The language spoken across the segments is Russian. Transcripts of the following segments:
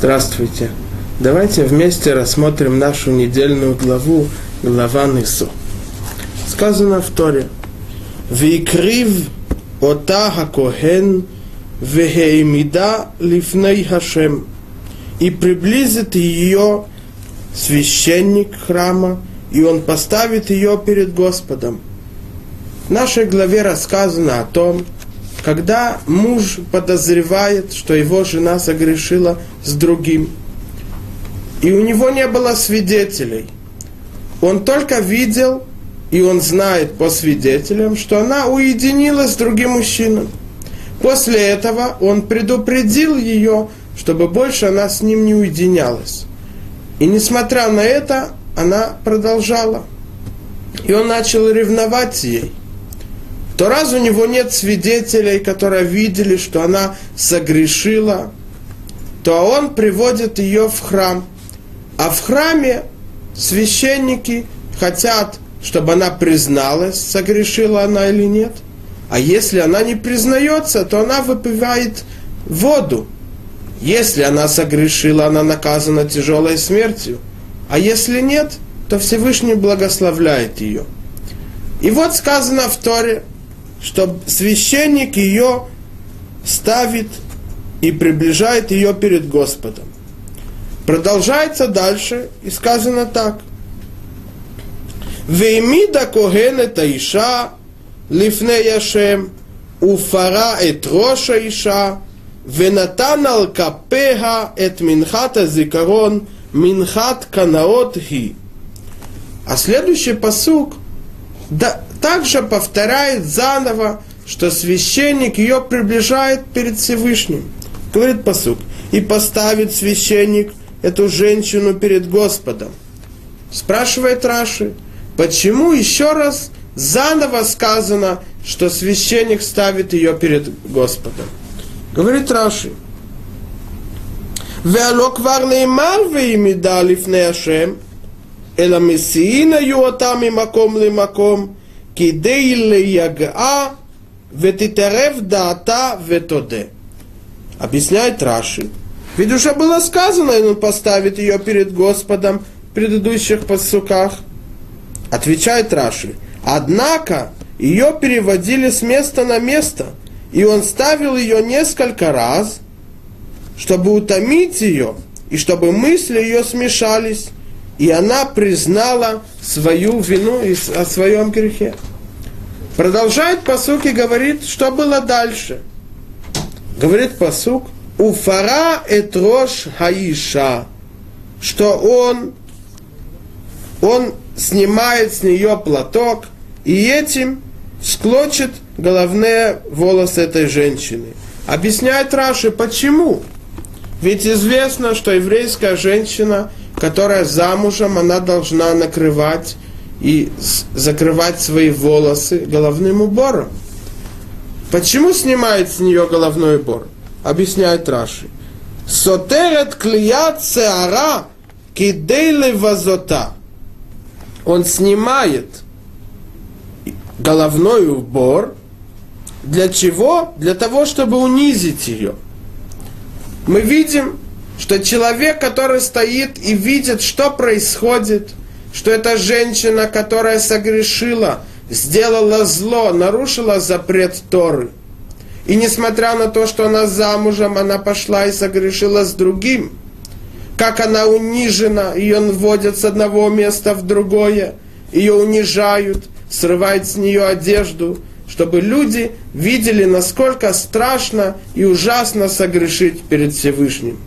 Здравствуйте. Давайте вместе рассмотрим нашу недельную главу, глава Нису. Сказано в Торе. Викрив ота хакоген вехеимида лифней хашем. И приблизит ее священник храма, и он поставит ее перед Господом. В нашей главе рассказано о том, когда муж подозревает, что его жена согрешила с другим, и у него не было свидетелей, он только видел, и он знает по свидетелям, что она уединилась с другим мужчиной. После этого он предупредил ее, чтобы больше она с ним не уединялась. И несмотря на это, она продолжала. И он начал ревновать ей то раз у него нет свидетелей, которые видели, что она согрешила, то он приводит ее в храм. А в храме священники хотят, чтобы она призналась, согрешила она или нет. А если она не признается, то она выпивает воду. Если она согрешила, она наказана тяжелой смертью. А если нет, то Всевышний благословляет ее. И вот сказано в Торе, что священник ее ставит и приближает ее перед Господом. Продолжается дальше и сказано так. Веймида коген это иша лифне яшем уфара эт роша иша ונתן על כפיה את מנחת הזיכרון, מנחת קנאות היא. А следующий посук да, также повторяет заново, что священник ее приближает перед Всевышним. Говорит посук, и поставит священник эту женщину перед Господом. Спрашивает Раши, почему еще раз заново сказано, что священник ставит ее перед Господом? Говорит Раши, Велокварный марвы ими дали в Ашем – אלא מסיעין היו אותה ממקום למקום, כדי ליגעה ותתערב דעתה ותודה. Объясняет Раши. Ведь уже было сказано, и он поставит ее перед Господом в предыдущих подсуках. Отвечает Раши. Однако ее переводили с места на место, и он ставил ее несколько раз, чтобы утомить ее, и чтобы мысли ее смешались, и она признала свою вину и о своем грехе. Продолжает посук и говорит, что было дальше. Говорит посук, уфара этрош хаиша, что он, он снимает с нее платок и этим склочит головные волосы этой женщины. Объясняет Раши, почему? Ведь известно, что еврейская женщина, которая замужем, она должна накрывать и закрывать свои волосы головным убором. Почему снимает с нее головной убор? Объясняет Раши. Сотерет клият сеара кидейле вазота. Он снимает головной убор. Для чего? Для того, чтобы унизить ее. Мы видим, что человек, который стоит и видит, что происходит – что эта женщина, которая согрешила, сделала зло, нарушила запрет Торы. И несмотря на то, что она замужем, она пошла и согрешила с другим. Как она унижена, ее вводят с одного места в другое, ее унижают, срывают с нее одежду, чтобы люди видели, насколько страшно и ужасно согрешить перед Всевышним.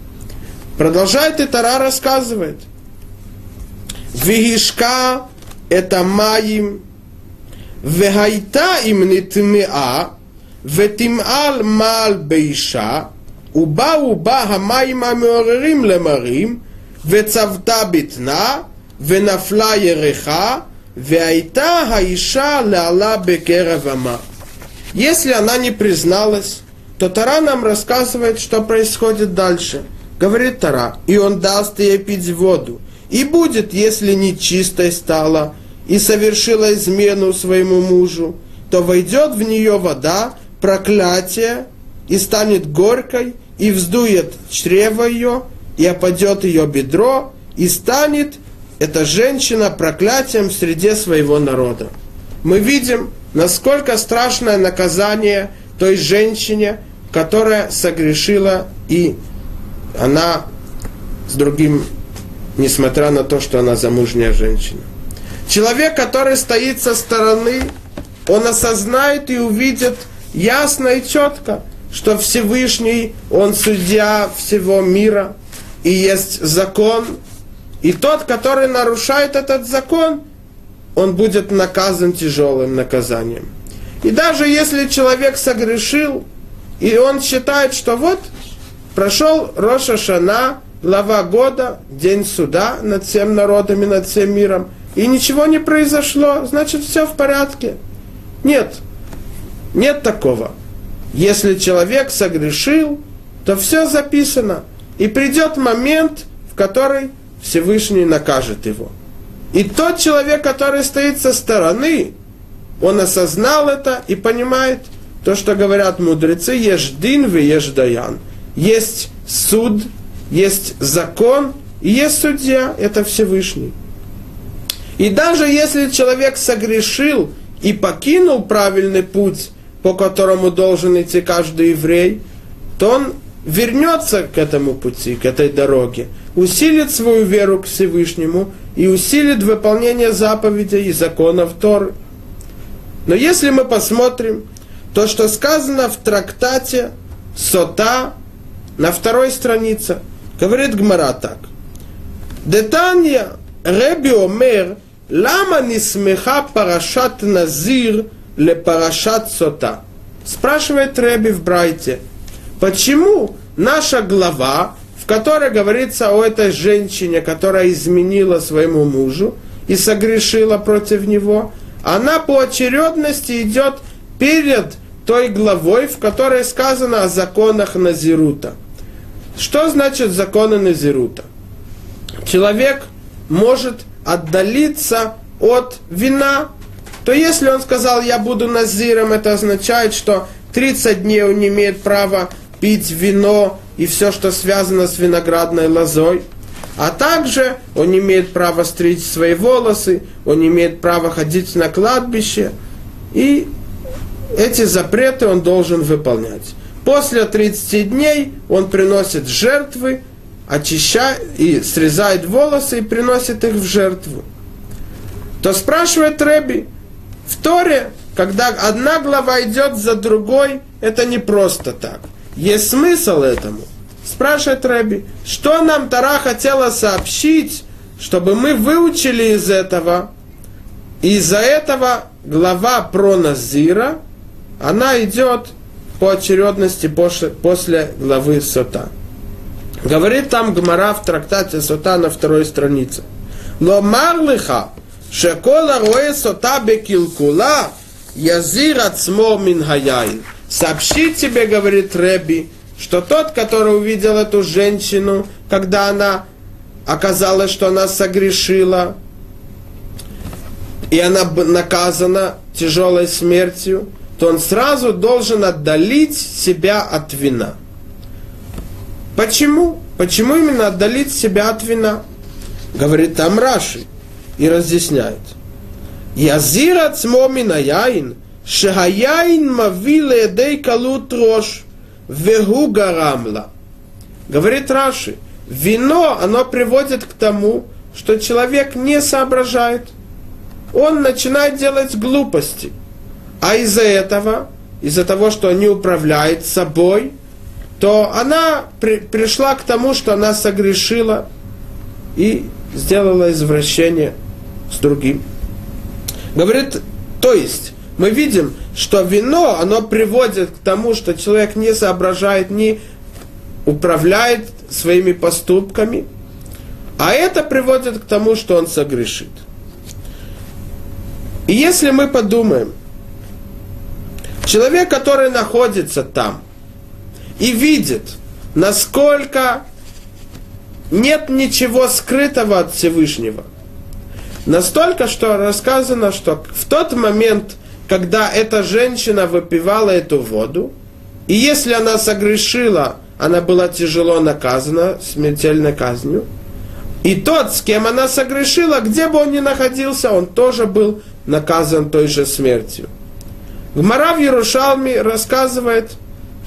Продолжает и Тара рассказывает – והשקע את המים, והייתה אם נטמעה, ותמעל מעל באישה, ובאו בה המים המעוררים למרים, וצבתה בטנה, ונפלה ירחה, Вяйта Гаиша Ляла Бекеравама. Если она не призналась, то Тара нам рассказывает, что происходит дальше. Говорит Тара, и он даст ей пить воду. И будет, если нечистой стала, и совершила измену своему мужу, то войдет в нее вода, проклятие, и станет горькой, и вздует чрево ее, и опадет ее бедро, и станет эта женщина проклятием в среде своего народа. Мы видим, насколько страшное наказание той женщине, которая согрешила, и она с другим, несмотря на то, что она замужняя женщина. Человек, который стоит со стороны, он осознает и увидит ясно и четко, что Всевышний, Он судья всего мира, и есть закон, и тот, который нарушает этот закон, он будет наказан тяжелым наказанием. И даже если человек согрешил, и он считает, что вот прошел Роша Шана, глава года, день суда над всем народом и над всем миром, и ничего не произошло, значит все в порядке. Нет, нет такого. Если человек согрешил, то все записано. И придет момент, в который Всевышний накажет его. И тот человек, который стоит со стороны, он осознал это и понимает то, что говорят мудрецы, еждин в еждаян. Есть суд, есть закон и есть судья, это Всевышний. И даже если человек согрешил и покинул правильный путь, по которому должен идти каждый еврей, то он вернется к этому пути, к этой дороге, усилит свою веру к Всевышнему и усилит выполнение заповедей и законов Торы. Но если мы посмотрим то, что сказано в трактате Сота на второй странице, говорит Гмара так. Детанья Реби Омер, лама не смеха парашат назир ле парашат сота. Спрашивает Реби в Брайте – Почему наша глава, в которой говорится о этой женщине, которая изменила своему мужу и согрешила против него, она по очередности идет перед той главой, в которой сказано о законах Назирута. Что значит законы Назирута? Человек может отдалиться от вина. То если он сказал, я буду назиром, это означает, что 30 дней он не имеет права пить вино и все, что связано с виноградной лозой. А также он имеет право стричь свои волосы, он имеет право ходить на кладбище. И эти запреты он должен выполнять. После 30 дней он приносит жертвы, очищает и срезает волосы и приносит их в жертву. То спрашивает Рэби, в Торе, когда одна глава идет за другой, это не просто так. Есть смысл этому. Спрашивает Рэби, что нам Тара хотела сообщить, чтобы мы выучили из этого. Из-за этого глава про Назира, она идет по очередности после главы Сота. Говорит там Гмара в трактате Сота на второй странице. Но марлиха, шекола роэ сота бекилкула, язир ацмо мин хаяин сообщить тебе, говорит Рэби, что тот, который увидел эту женщину, когда она оказалось, что она согрешила, и она наказана тяжелой смертью, то он сразу должен отдалить себя от вина. Почему? Почему именно отдалить себя от вина? Говорит там Раши и разъясняет. Язира цмомина яин, Шахаяин мавиле дей калут рош, вегу гарамла. Говорит Раши, вино, оно приводит к тому, что человек не соображает. Он начинает делать глупости. А из-за этого, из-за того, что он не управляет собой, то она при, пришла к тому, что она согрешила и сделала извращение с другим. Говорит, то есть, мы видим, что вино, оно приводит к тому, что человек не соображает, не управляет своими поступками, а это приводит к тому, что он согрешит. И если мы подумаем, человек, который находится там и видит, насколько нет ничего скрытого от Всевышнего, настолько, что рассказано, что в тот момент, когда эта женщина выпивала эту воду, и если она согрешила, она была тяжело наказана смертельной казнью. И тот, с кем она согрешила, где бы он ни находился, он тоже был наказан той же смертью. Гмара в Ярушалме рассказывает,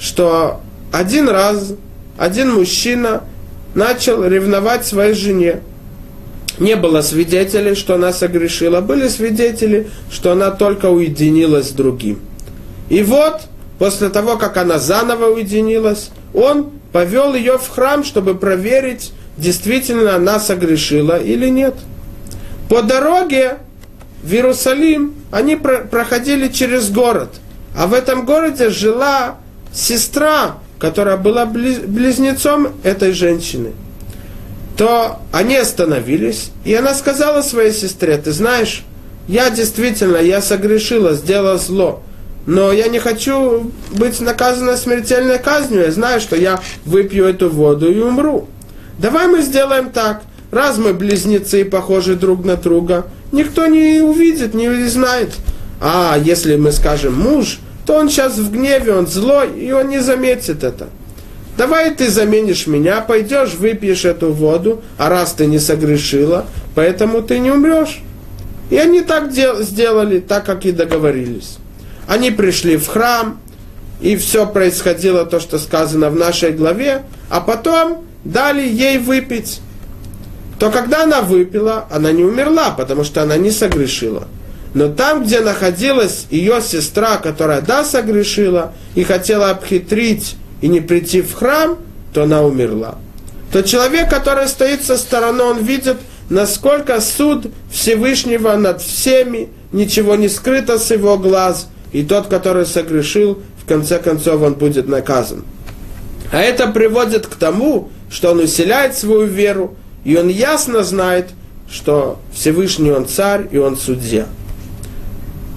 что один раз один мужчина начал ревновать своей жене. Не было свидетелей, что она согрешила, были свидетели, что она только уединилась с другим. И вот, после того, как она заново уединилась, он повел ее в храм, чтобы проверить, действительно она согрешила или нет. По дороге в Иерусалим они проходили через город, а в этом городе жила сестра, которая была близнецом этой женщины. То они остановились, и она сказала своей сестре, ты знаешь, я действительно, я согрешила, сделала зло, но я не хочу быть наказана смертельной казнью, я знаю, что я выпью эту воду и умру. Давай мы сделаем так, раз мы близнецы и похожи друг на друга, никто не увидит, не знает. А если мы скажем муж, то он сейчас в гневе, он злой, и он не заметит это. Давай ты заменишь меня, пойдешь, выпьешь эту воду, а раз ты не согрешила, поэтому ты не умрешь. И они так дел- сделали, так как и договорились. Они пришли в храм, и все происходило то, что сказано в нашей главе, а потом дали ей выпить. То когда она выпила, она не умерла, потому что она не согрешила. Но там, где находилась ее сестра, которая да согрешила и хотела обхитрить и не прийти в храм, то она умерла. То человек, который стоит со стороны, он видит, насколько суд Всевышнего над всеми, ничего не скрыто с его глаз – и тот, который согрешил, в конце концов он будет наказан. А это приводит к тому, что он усиляет свою веру, и он ясно знает, что Всевышний он царь и он судья.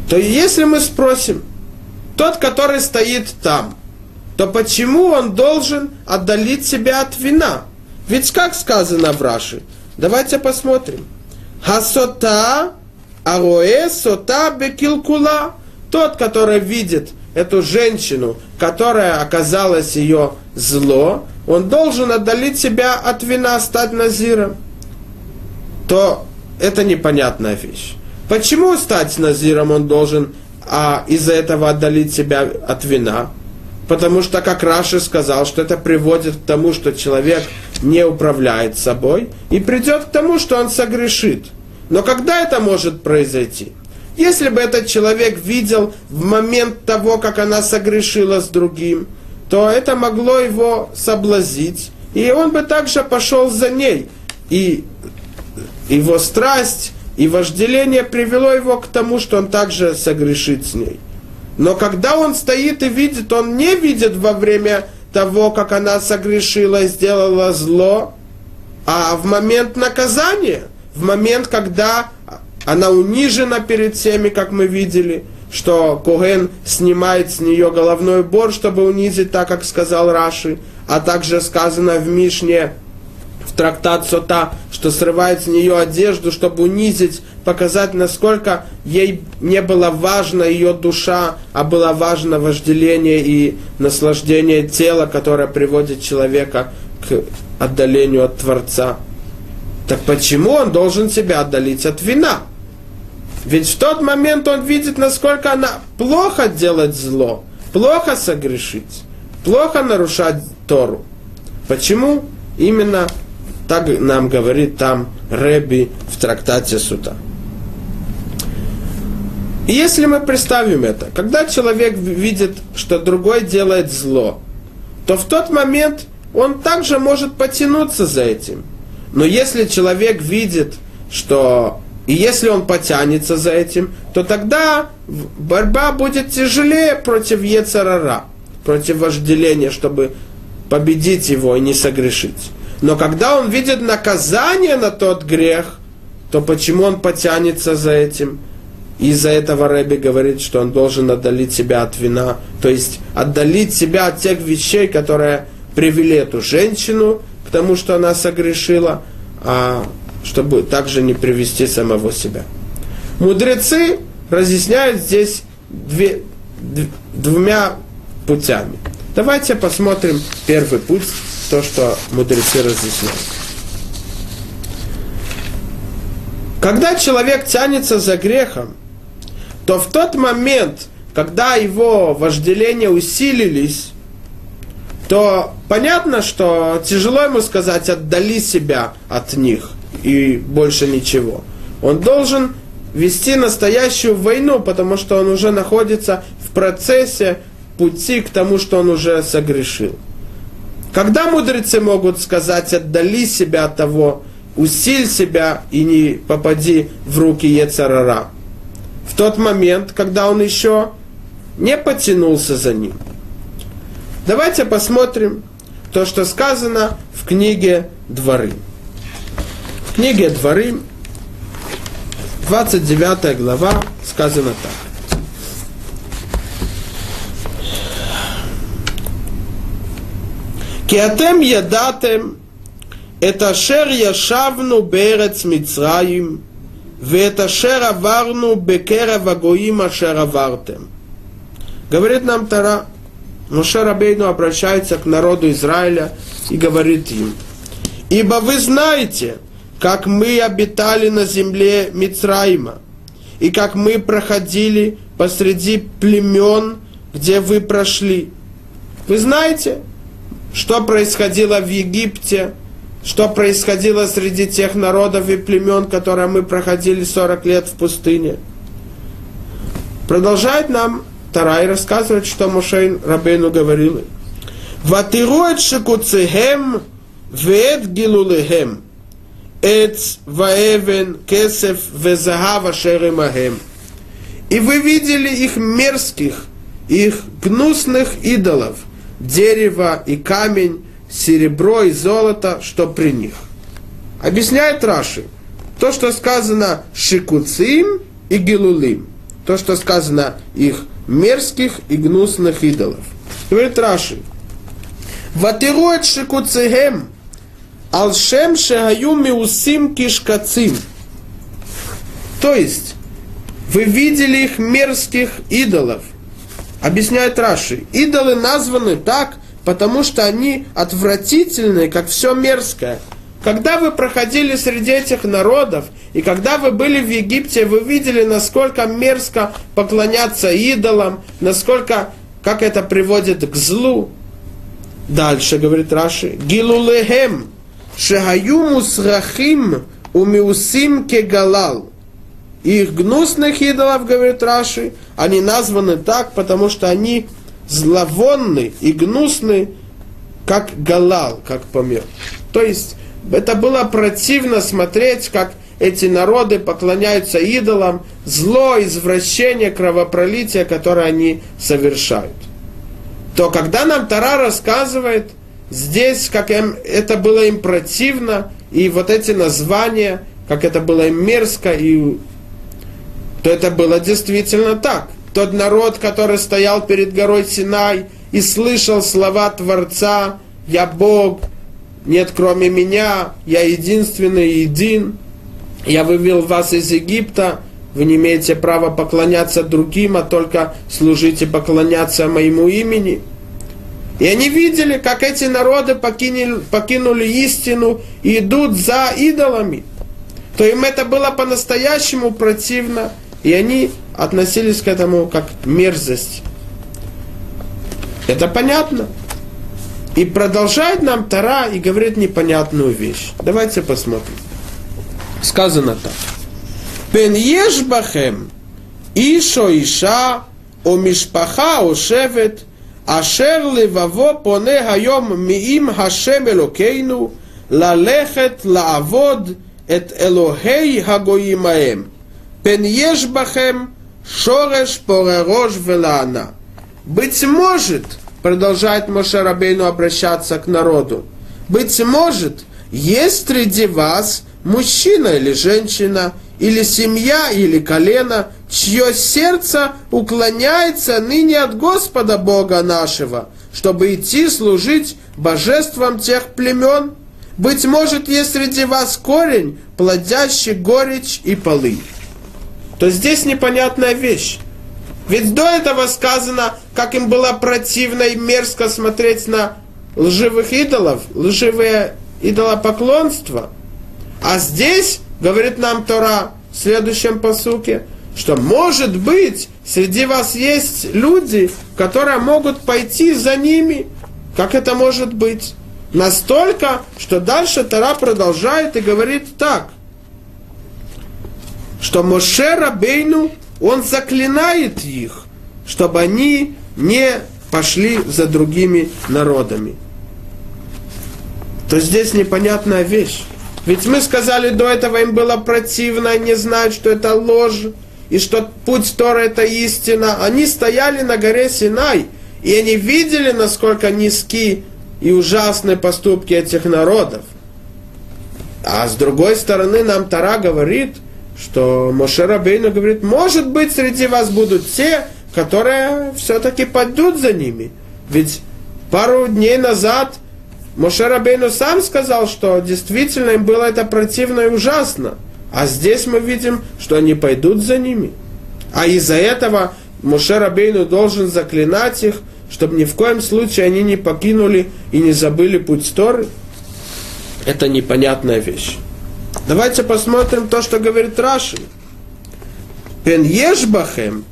То если мы спросим, тот, который стоит там, то почему он должен отдалить себя от вина? Ведь как сказано в Раши? Давайте посмотрим. Хасота ароэ сота бекилкула. Тот, который видит эту женщину, которая оказалась ее зло, он должен отдалить себя от вина, стать назиром. То это непонятная вещь. Почему стать назиром он должен а из-за этого отдалить себя от вина? Потому что, как Раши сказал, что это приводит к тому, что человек не управляет собой и придет к тому, что он согрешит. Но когда это может произойти? Если бы этот человек видел в момент того, как она согрешила с другим, то это могло его соблазить, и он бы также пошел за ней. И его страсть и вожделение привело его к тому, что он также согрешит с ней. Но когда он стоит и видит, он не видит во время того, как она согрешила сделала зло, а в момент наказания, в момент, когда она унижена перед всеми, как мы видели, что Коген снимает с нее головной бор, чтобы унизить, так как сказал Раши, а также сказано в Мишне, в трактат Сота, что срывает с нее одежду, чтобы унизить, показать, насколько ей не было важна ее душа, а было важно вожделение и наслаждение тела, которое приводит человека к отдалению от Творца. Так почему он должен себя отдалить от вина? Ведь в тот момент он видит, насколько она плохо делать зло, плохо согрешить, плохо нарушать Тору. Почему? Именно так нам говорит там Реби в трактате Сута. И если мы представим это, когда человек видит, что другой делает зло, то в тот момент он также может потянуться за этим. Но если человек видит, что и если он потянется за этим, то тогда борьба будет тяжелее против Ецарара, против вожделения, чтобы победить его и не согрешить. Но когда он видит наказание на тот грех, то почему он потянется за этим? Из-за этого Рэби говорит, что он должен отдалить себя от вина, то есть отдалить себя от тех вещей, которые привели эту женщину к тому, что она согрешила, а чтобы также не привести самого себя. Мудрецы разъясняют здесь две, двумя путями. Давайте посмотрим первый путь, то, что мудрецы разъясняют. Когда человек тянется за грехом, то в тот момент, когда его вожделения усилились, то понятно, что тяжело ему сказать «отдали себя от них» и больше ничего. Он должен вести настоящую войну, потому что он уже находится в процессе пути к тому, что он уже согрешил. Когда мудрецы могут сказать «отдали себя от того», «усиль себя и не попади в руки Ецарара»? В тот момент, когда он еще не потянулся за ним – Давайте посмотрим то, что сказано в книге Дворы. В книге Дворы, 29 глава, сказано так. Киатем ядатем, это шер яшавну берец Мицраим, это шер аварну бекера вагоим Шер авартем. Говорит нам Тара, Моше Рабейну обращается к народу Израиля и говорит им, «Ибо вы знаете, как мы обитали на земле Мицраима, и как мы проходили посреди племен, где вы прошли. Вы знаете, что происходило в Египте, что происходило среди тех народов и племен, которые мы проходили 40 лет в пустыне. Продолжает нам Тарай рассказывает, что Мошейн Рабейну говорил. Ватирует шикуцехем вет гилулехем. Эц ваэвен кесев везагава шеремахем. И вы видели их мерзких, их гнусных идолов, дерево и камень, серебро и золото, что при них. Объясняет Раши, то, что сказано шикуцим и гилулим, то, что сказано их мерзких и гнусных идолов. Говорит Раши. Ватирует шикуцегем, алшем шегаю миусим кишкацим. То есть, вы видели их мерзких идолов. Объясняет Раши. Идолы названы так, потому что они отвратительные, как все мерзкое. Когда вы проходили среди этих народов, и когда вы были в Египте, вы видели, насколько мерзко поклоняться идолам, насколько, как это приводит к злу. Дальше, говорит Раши, Гилулехем, Шехаю мусрахим умиусим кегалал. Их гнусных идолов, говорит Раши, они названы так, потому что они зловонны и гнусны, как галал, как помер. То есть это было противно смотреть, как эти народы поклоняются идолам, зло, извращение, кровопролитие, которое они совершают. То когда нам Тара рассказывает здесь, как им, это было им противно, и вот эти названия, как это было им мерзко, и, то это было действительно так. Тот народ, который стоял перед горой Синай и слышал слова Творца, «Я Бог», нет кроме меня, я единственный един, я вывел вас из Египта, вы не имеете права поклоняться другим, а только служите поклоняться моему имени. И они видели, как эти народы покинули, покинули истину и идут за идолами. То им это было по-настоящему противно, и они относились к этому как мерзость. Это понятно. И продолжает нам Тара и говорит непонятную вещь. Давайте посмотрим. Сказано так. Пен ешбахем ишо иша о мишпаха о шевет אשר לבבו פונה היום מעם השם אלוקינו ללכת לעבוד את אלוהי הגויים ההם. Пен ешбахем шореш порерож велана. Быть может, продолжает Моше Рабейну обращаться к народу, быть может, есть среди вас мужчина или женщина, или семья, или колено, чье сердце уклоняется ныне от Господа Бога нашего, чтобы идти служить божествам тех племен. Быть может, есть среди вас корень, плодящий горечь и полынь. То здесь непонятная вещь. Ведь до этого сказано, как им было противно и мерзко смотреть на лживых идолов, лживые идолопоклонства. А здесь, говорит нам Тора в следующем посуке, что может быть среди вас есть люди, которые могут пойти за ними. Как это может быть? Настолько, что дальше Тора продолжает и говорит так, что Моше Рабейну, он заклинает их, чтобы они не пошли за другими народами. То здесь непонятная вещь. Ведь мы сказали до этого, им было противно, не знать, что это ложь, и что путь Тора это истина. Они стояли на горе Синай, и они видели, насколько низки и ужасные поступки этих народов. А с другой стороны, нам Тара говорит, что Моше Рабейну говорит, может быть, среди вас будут те, которые все-таки пойдут за ними. Ведь пару дней назад Моше Рабейну сам сказал, что действительно им было это противно и ужасно. А здесь мы видим, что они пойдут за ними. А из-за этого Моше Рабейну должен заклинать их, чтобы ни в коем случае они не покинули и не забыли путь Торы. Это непонятная вещь. Давайте посмотрим то, что говорит Раши. Пен ешбахем,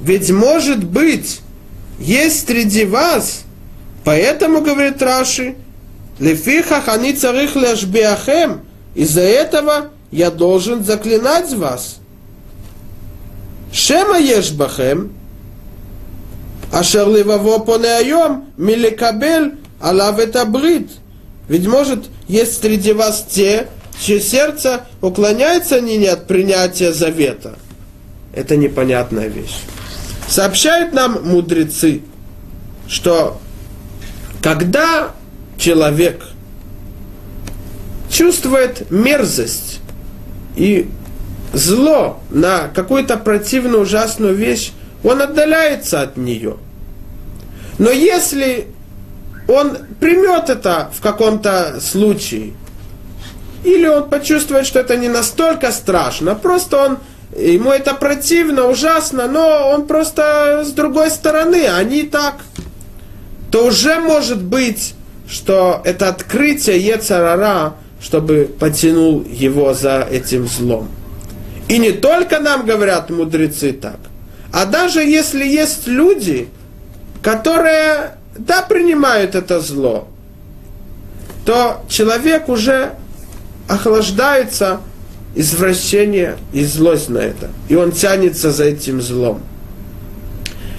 ведь может быть, есть среди вас, поэтому, говорит Раши, лефиха хани царих ляшбиахем, из-за этого я должен заклинать вас. Шема ешбахем, а леваво понеаем, миликабель, алав брит. Ведь может, есть среди вас те, чье сердце уклоняется не от принятия завета. Это непонятная вещь. Сообщают нам мудрецы, что когда человек чувствует мерзость и зло на какую-то противную ужасную вещь, он отдаляется от нее. Но если он примет это в каком-то случае, или он почувствует, что это не настолько страшно, просто он, ему это противно, ужасно, но он просто с другой стороны, они так, то уже может быть, что это открытие Ецарара, чтобы потянул его за этим злом. И не только нам говорят мудрецы так, а даже если есть люди, которые, да, принимают это зло, то человек уже охлаждается извращение и злость на это. И он тянется за этим злом.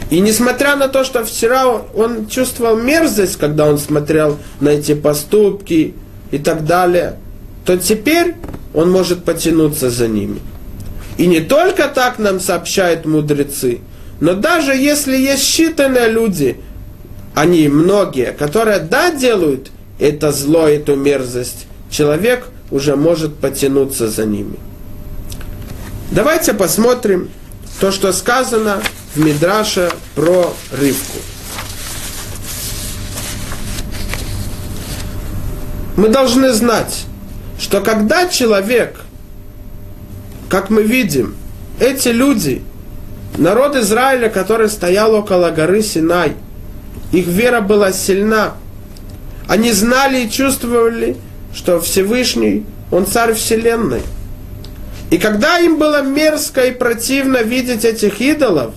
И несмотря на то, что вчера он чувствовал мерзость, когда он смотрел на эти поступки и так далее, то теперь он может потянуться за ними. И не только так нам сообщают мудрецы, но даже если есть считанные люди, они многие, которые да делают это зло, эту мерзость, человек уже может потянуться за ними. Давайте посмотрим то, что сказано в Мидраше про рыбку. Мы должны знать, что когда человек – как мы видим, эти люди, народ Израиля, который стоял около горы Синай, их вера была сильна. Они знали и чувствовали, что Всевышний, Он царь Вселенной. И когда им было мерзко и противно видеть этих идолов,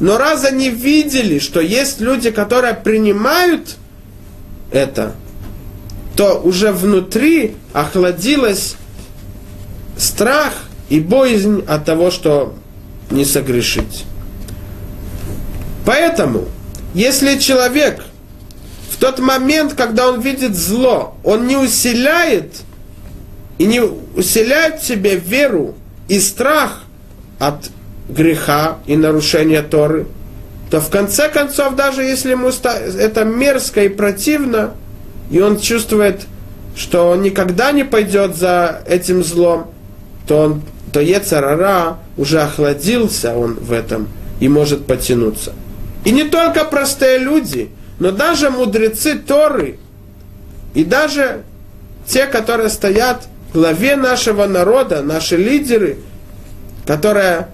но раз они видели, что есть люди, которые принимают это, то уже внутри охладилась страх и боязнь от того, что не согрешить. Поэтому, если человек тот момент, когда он видит зло, он не усиляет и не усиляет в себе веру и страх от греха и нарушения Торы, то в конце концов, даже если ему это мерзко и противно, и он чувствует, что он никогда не пойдет за этим злом, то он то Ецарара уже охладился он в этом и может потянуться. И не только простые люди, но даже мудрецы Торы, и даже те, которые стоят в главе нашего народа, наши лидеры, которые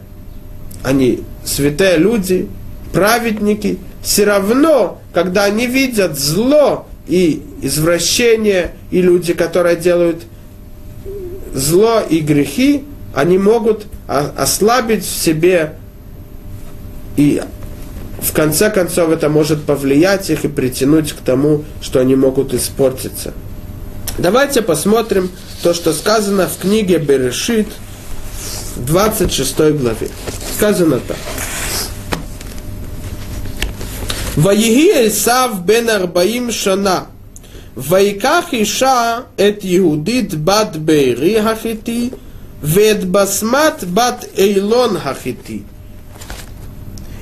они святые люди, праведники, все равно, когда они видят зло и извращение, и люди, которые делают зло и грехи, они могут ослабить в себе и в конце концов это может повлиять их и притянуть к тому, что они могут испортиться. Давайте посмотрим то, что сказано в книге Берешит, 26 главе. Сказано так. Ваеги Исав бен Арбаим Шана. Вайках Иша эт Иудит бат Бейри Хахити, Вед Басмат бат Эйлон Хахити.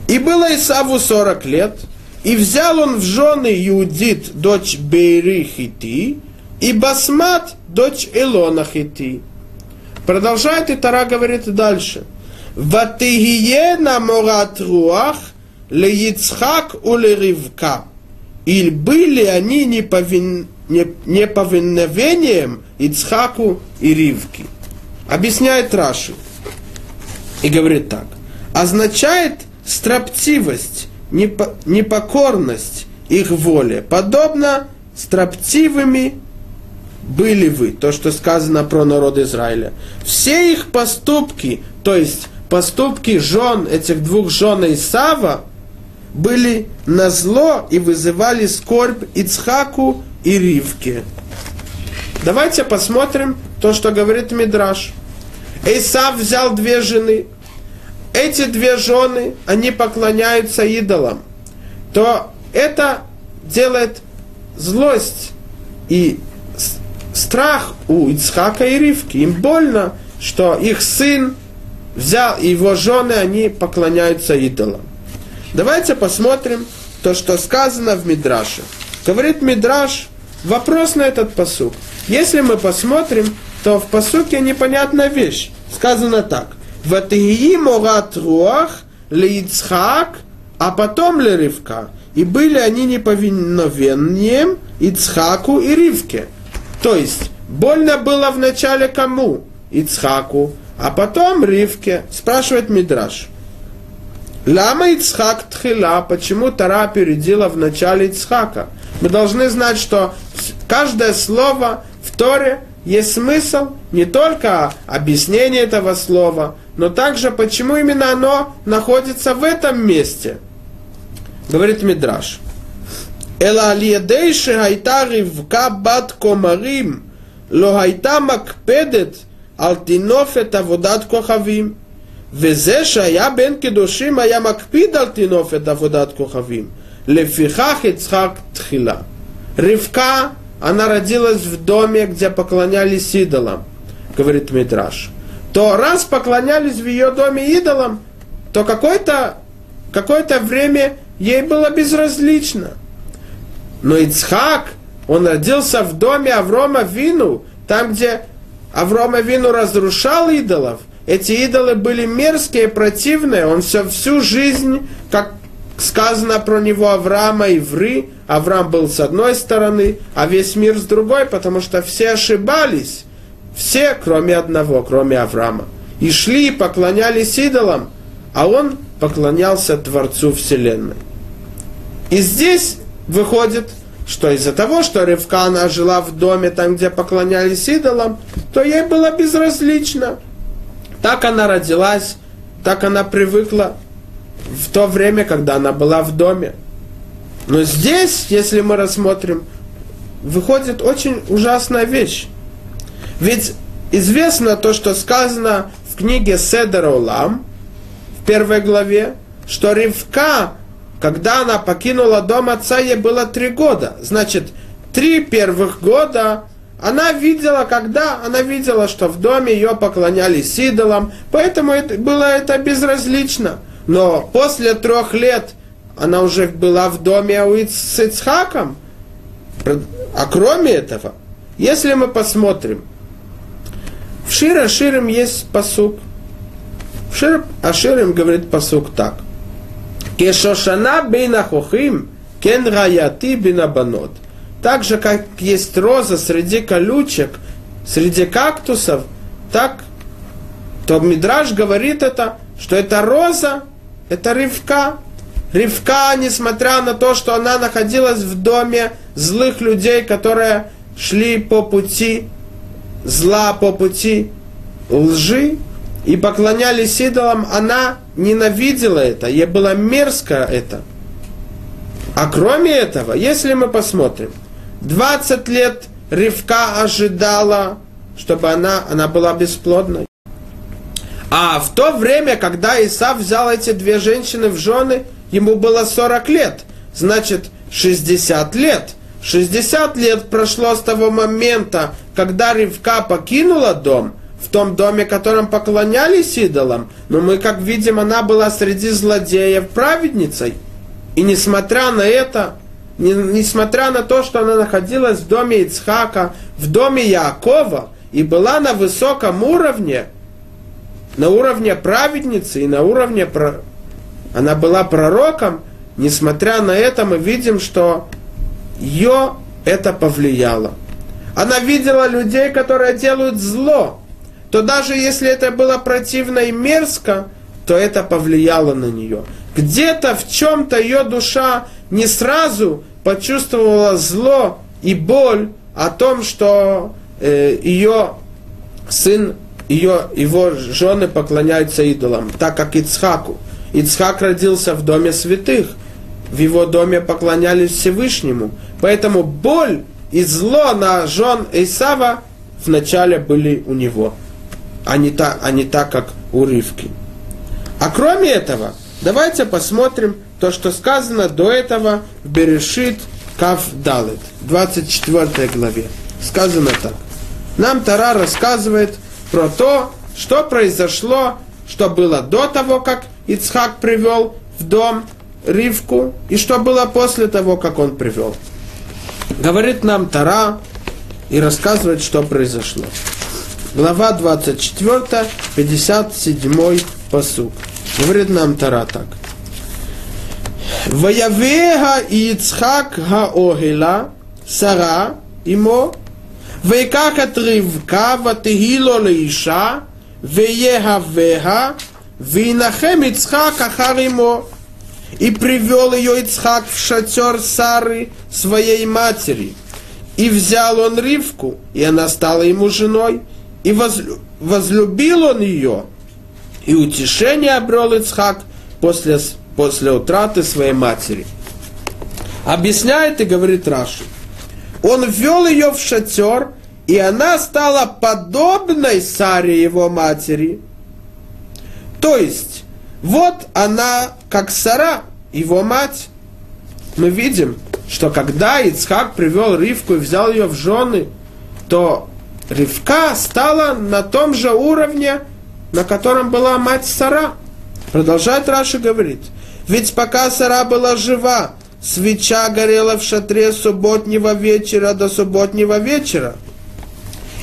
И было Исаву сорок лет, и взял он в жены Юдит, дочь Бейри Хити, и Басмат, дочь Илона Хити. Продолжает и Тара говорит дальше. Ватигие на морат руах ле Ицхак у ле Ривка. И были они неповин, не, неповиновением Ицхаку и Ривки. Объясняет Раши. И говорит так. Означает строптивость, непокорность их воле, подобно строптивыми были вы, то, что сказано про народ Израиля. Все их поступки, то есть поступки жен, этих двух жен Исава, были на зло и вызывали скорбь Ицхаку и Ривке. Давайте посмотрим то, что говорит Мидраш. Исав взял две жены, эти две жены, они поклоняются идолам, то это делает злость и страх у Ицхака и Ривки. Им больно, что их сын взял, и его жены, они поклоняются идолам. Давайте посмотрим то, что сказано в Мидраше. Говорит Мидраш, вопрос на этот посук. Если мы посмотрим, то в посуке непонятная вещь. Сказано так – Ватыги морат руах Ицхак, а потом Ривка. И были они неповиновением Ицхаку и Ривке. То есть, больно было вначале кому? Ицхаку, а потом Ривке. Спрашивает Мидраш. Лама Ицхак тхила, почему Тара опередила в начале Ицхака? Мы должны знать, что каждое слово в Торе есть смысл не только объяснения этого слова, но также почему именно оно находится в этом месте. Говорит Мидраш. Эла алиедейши хайта ривка бат комарим, לא הייתה מקפדת על טינופת עבודת כוכבים. וזה שהיה בן קדושים היה מקפיד על טינופת עבודת כוכבים. לפיכך יצחק תחילה. רבקה она родилась в доме, где поклонялись идолам, говорит Мидраш, то раз поклонялись в ее доме идолам, то какое-то какое время ей было безразлично. Но Ицхак, он родился в доме Аврома Вину, там, где Аврома Вину разрушал идолов. Эти идолы были мерзкие, противные. Он все, всю жизнь, как сказано про него Авраама и Вры, Авраам был с одной стороны, а весь мир с другой, потому что все ошибались. Все, кроме одного, кроме Авраама. И шли и поклонялись идолам, а он поклонялся Творцу Вселенной. И здесь выходит, что из-за того, что Ревка, она жила в доме, там, где поклонялись идолам, то ей было безразлично. Так она родилась, так она привыкла в то время, когда она была в доме. Но здесь, если мы рассмотрим, выходит очень ужасная вещь. Ведь известно то, что сказано в книге Седер Олам, в первой главе, что Ривка, когда она покинула дом отца, ей было три года. Значит, три первых года она видела, когда она видела, что в доме ее поклонялись идолам, поэтому это, было это безразлично. Но после трех лет она уже была в доме с Ицхаком. А кроме этого, если мы посмотрим, в Шира Ширим есть посук. В Шир Аширим говорит посук так. Кешошана бейна хохим, кен раяти бинабанот. Так же, как есть роза среди колючек, среди кактусов, так то Мидраж говорит это, что это роза, это Ривка. Ривка, несмотря на то, что она находилась в доме злых людей, которые шли по пути зла, по пути лжи и поклонялись идолам, она ненавидела это, ей было мерзко это. А кроме этого, если мы посмотрим, 20 лет Ривка ожидала, чтобы она, она была бесплодной. А в то время, когда Исав взял эти две женщины в жены, ему было 40 лет. Значит, 60 лет. 60 лет прошло с того момента, когда Ривка покинула дом, в том доме, которым поклонялись идолам. Но мы, как видим, она была среди злодеев праведницей. И несмотря на это, несмотря на то, что она находилась в доме Ицхака, в доме Якова, и была на высоком уровне, на уровне праведницы и на уровне... Про... Она была пророком, несмотря на это мы видим, что ее это повлияло. Она видела людей, которые делают зло, то даже если это было противно и мерзко, то это повлияло на нее. Где-то в чем-то ее душа не сразу почувствовала зло и боль о том, что э, ее сын, ее, его жены поклоняются идолам, так как Ицхаку. Ицхак родился в доме святых, в его доме поклонялись Всевышнему. Поэтому боль и зло на жен Исава вначале были у него, а не, та, а не так, как у Ривки. А кроме этого, давайте посмотрим то, что сказано до этого в Берешит Кав Далет, 24 главе. Сказано так. Нам Тара рассказывает про то, что произошло, что было до того, как Ицхак привел в дом Ривку, и что было после того, как он привел. Говорит нам Тара и рассказывает, что произошло. Глава 24, 57 посук. Говорит нам Тара так. Ваявега Ицхак Гаогела Сара имо ויקח את רבקה ותהי לו לאישה ויהביה וינחם יצחק אחר אמו. и привел ее Ицхак в шатер Сары, своей матери. И взял он Ривку, и она стала ему женой. И возлюбил он ее. И утешение обрел Ицхак после, после утраты своей матери. Объясняет и говорит Раши он ввел ее в шатер, и она стала подобной Саре его матери. То есть, вот она, как Сара, его мать. Мы видим, что когда Ицхак привел Ривку и взял ее в жены, то Ривка стала на том же уровне, на котором была мать Сара. Продолжает Раша говорить. Ведь пока Сара была жива, свеча горела в шатре субботнего вечера до субботнего вечера.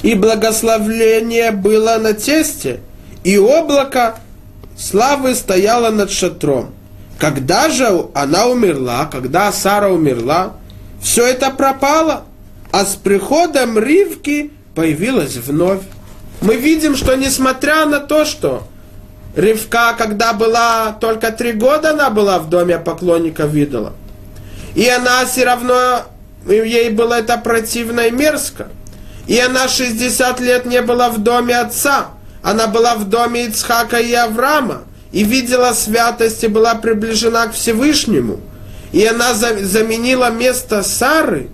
И благословление было на тесте, и облако славы стояло над шатром. Когда же она умерла, когда Сара умерла, все это пропало, а с приходом Ривки появилась вновь. Мы видим, что несмотря на то, что Ривка, когда была только три года, она была в доме поклонника видела, и она все равно, ей было это противно и мерзко. И она 60 лет не была в доме отца. Она была в доме Ицхака и Авраама. И видела святость и была приближена к Всевышнему. И она заменила место Сары.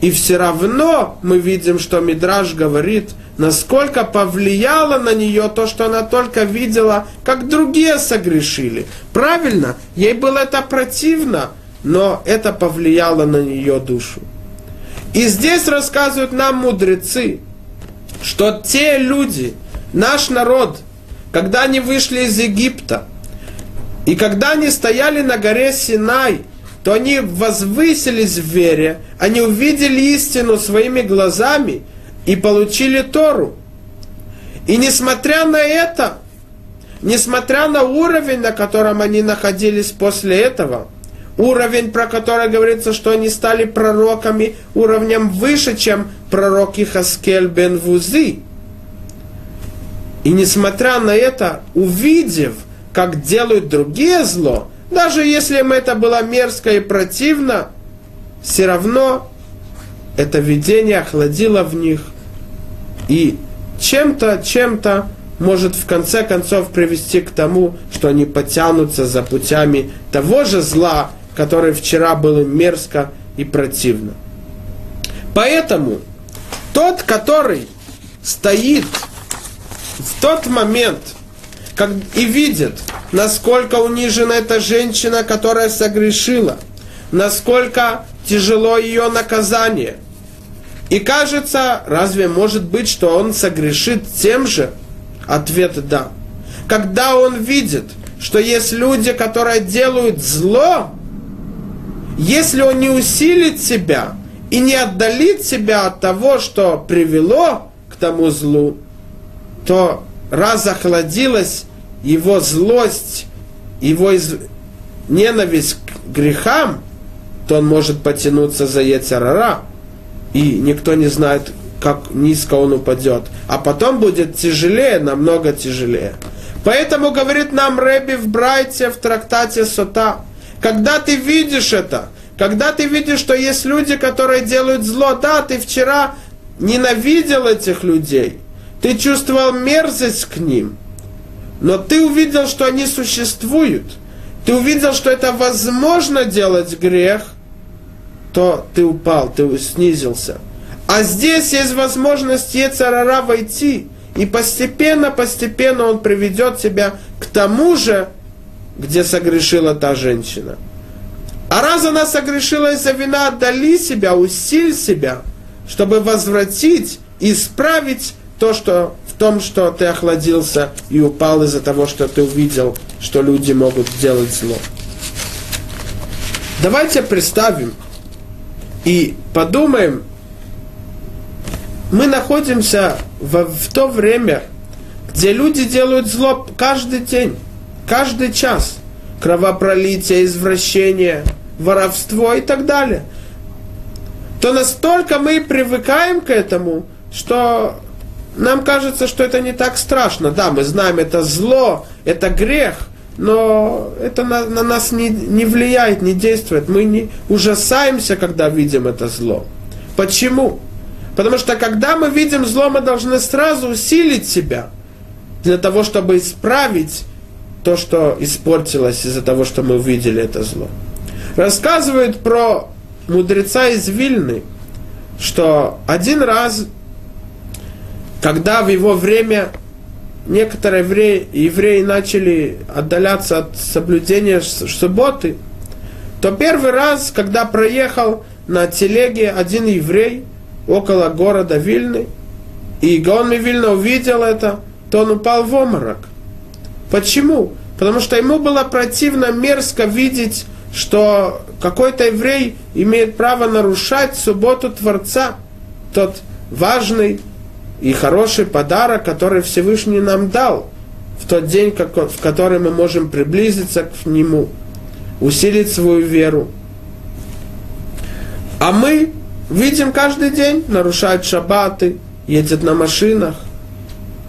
И все равно мы видим, что Мидраж говорит, насколько повлияло на нее то, что она только видела, как другие согрешили. Правильно, ей было это противно, но это повлияло на ее душу. И здесь рассказывают нам мудрецы, что те люди, наш народ, когда они вышли из Египта, и когда они стояли на горе Синай, то они возвысились в вере, они увидели истину своими глазами и получили Тору. И несмотря на это, несмотря на уровень, на котором они находились после этого – уровень, про который говорится, что они стали пророками, уровнем выше, чем пророк Ихаскель бен Вузи. И несмотря на это, увидев, как делают другие зло, даже если им это было мерзко и противно, все равно это видение охладило в них и чем-то, чем-то может в конце концов привести к тому, что они потянутся за путями того же зла, которое вчера было мерзко и противно. Поэтому тот, который стоит в тот момент как, и видит, насколько унижена эта женщина, которая согрешила, насколько тяжело ее наказание. И кажется, разве может быть, что он согрешит тем же? Ответ да. Когда он видит, что есть люди, которые делают зло, если он не усилит себя и не отдалит себя от того, что привело к тому злу, то раз охладилась его злость, его из... ненависть к грехам, то он может потянуться за Ецарара, и никто не знает, как низко он упадет. А потом будет тяжелее, намного тяжелее. Поэтому говорит нам Рэби в Брайте в трактате Сота, когда ты видишь это, когда ты видишь, что есть люди, которые делают зло, да, ты вчера ненавидел этих людей, ты чувствовал мерзость к ним, но ты увидел, что они существуют, ты увидел, что это возможно делать грех, то ты упал, ты снизился. А здесь есть возможность Ецарара войти, и постепенно, постепенно он приведет тебя к тому же, где согрешила та женщина. А раз она согрешила из-за вина, отдали себя, усиль себя, чтобы возвратить, исправить то, что в том, что ты охладился и упал из-за того, что ты увидел, что люди могут делать зло. Давайте представим и подумаем, мы находимся в, в то время, где люди делают зло каждый день, каждый час. Кровопролитие, извращение, воровство и так далее. То настолько мы привыкаем к этому, что нам кажется, что это не так страшно. Да, мы знаем, это зло, это грех, но это на, на нас не, не влияет, не действует. Мы не ужасаемся, когда видим это зло. Почему? Потому что когда мы видим зло, мы должны сразу усилить себя для того, чтобы исправить то, что испортилось из-за того, что мы увидели это зло. Рассказывают про мудреца из Вильны, что один раз, когда в его время некоторые евреи, евреи начали отдаляться от соблюдения субботы, то первый раз, когда проехал на телеге один еврей около города Вильны, и Гаон Вильна увидел это, то он упал в обморок. Почему? Потому что ему было противно, мерзко видеть, что какой-то еврей имеет право нарушать субботу Творца, тот важный и хороший подарок, который Всевышний нам дал в тот день, в который мы можем приблизиться к Нему, усилить свою веру. А мы видим каждый день, нарушают шаббаты, едет на машинах.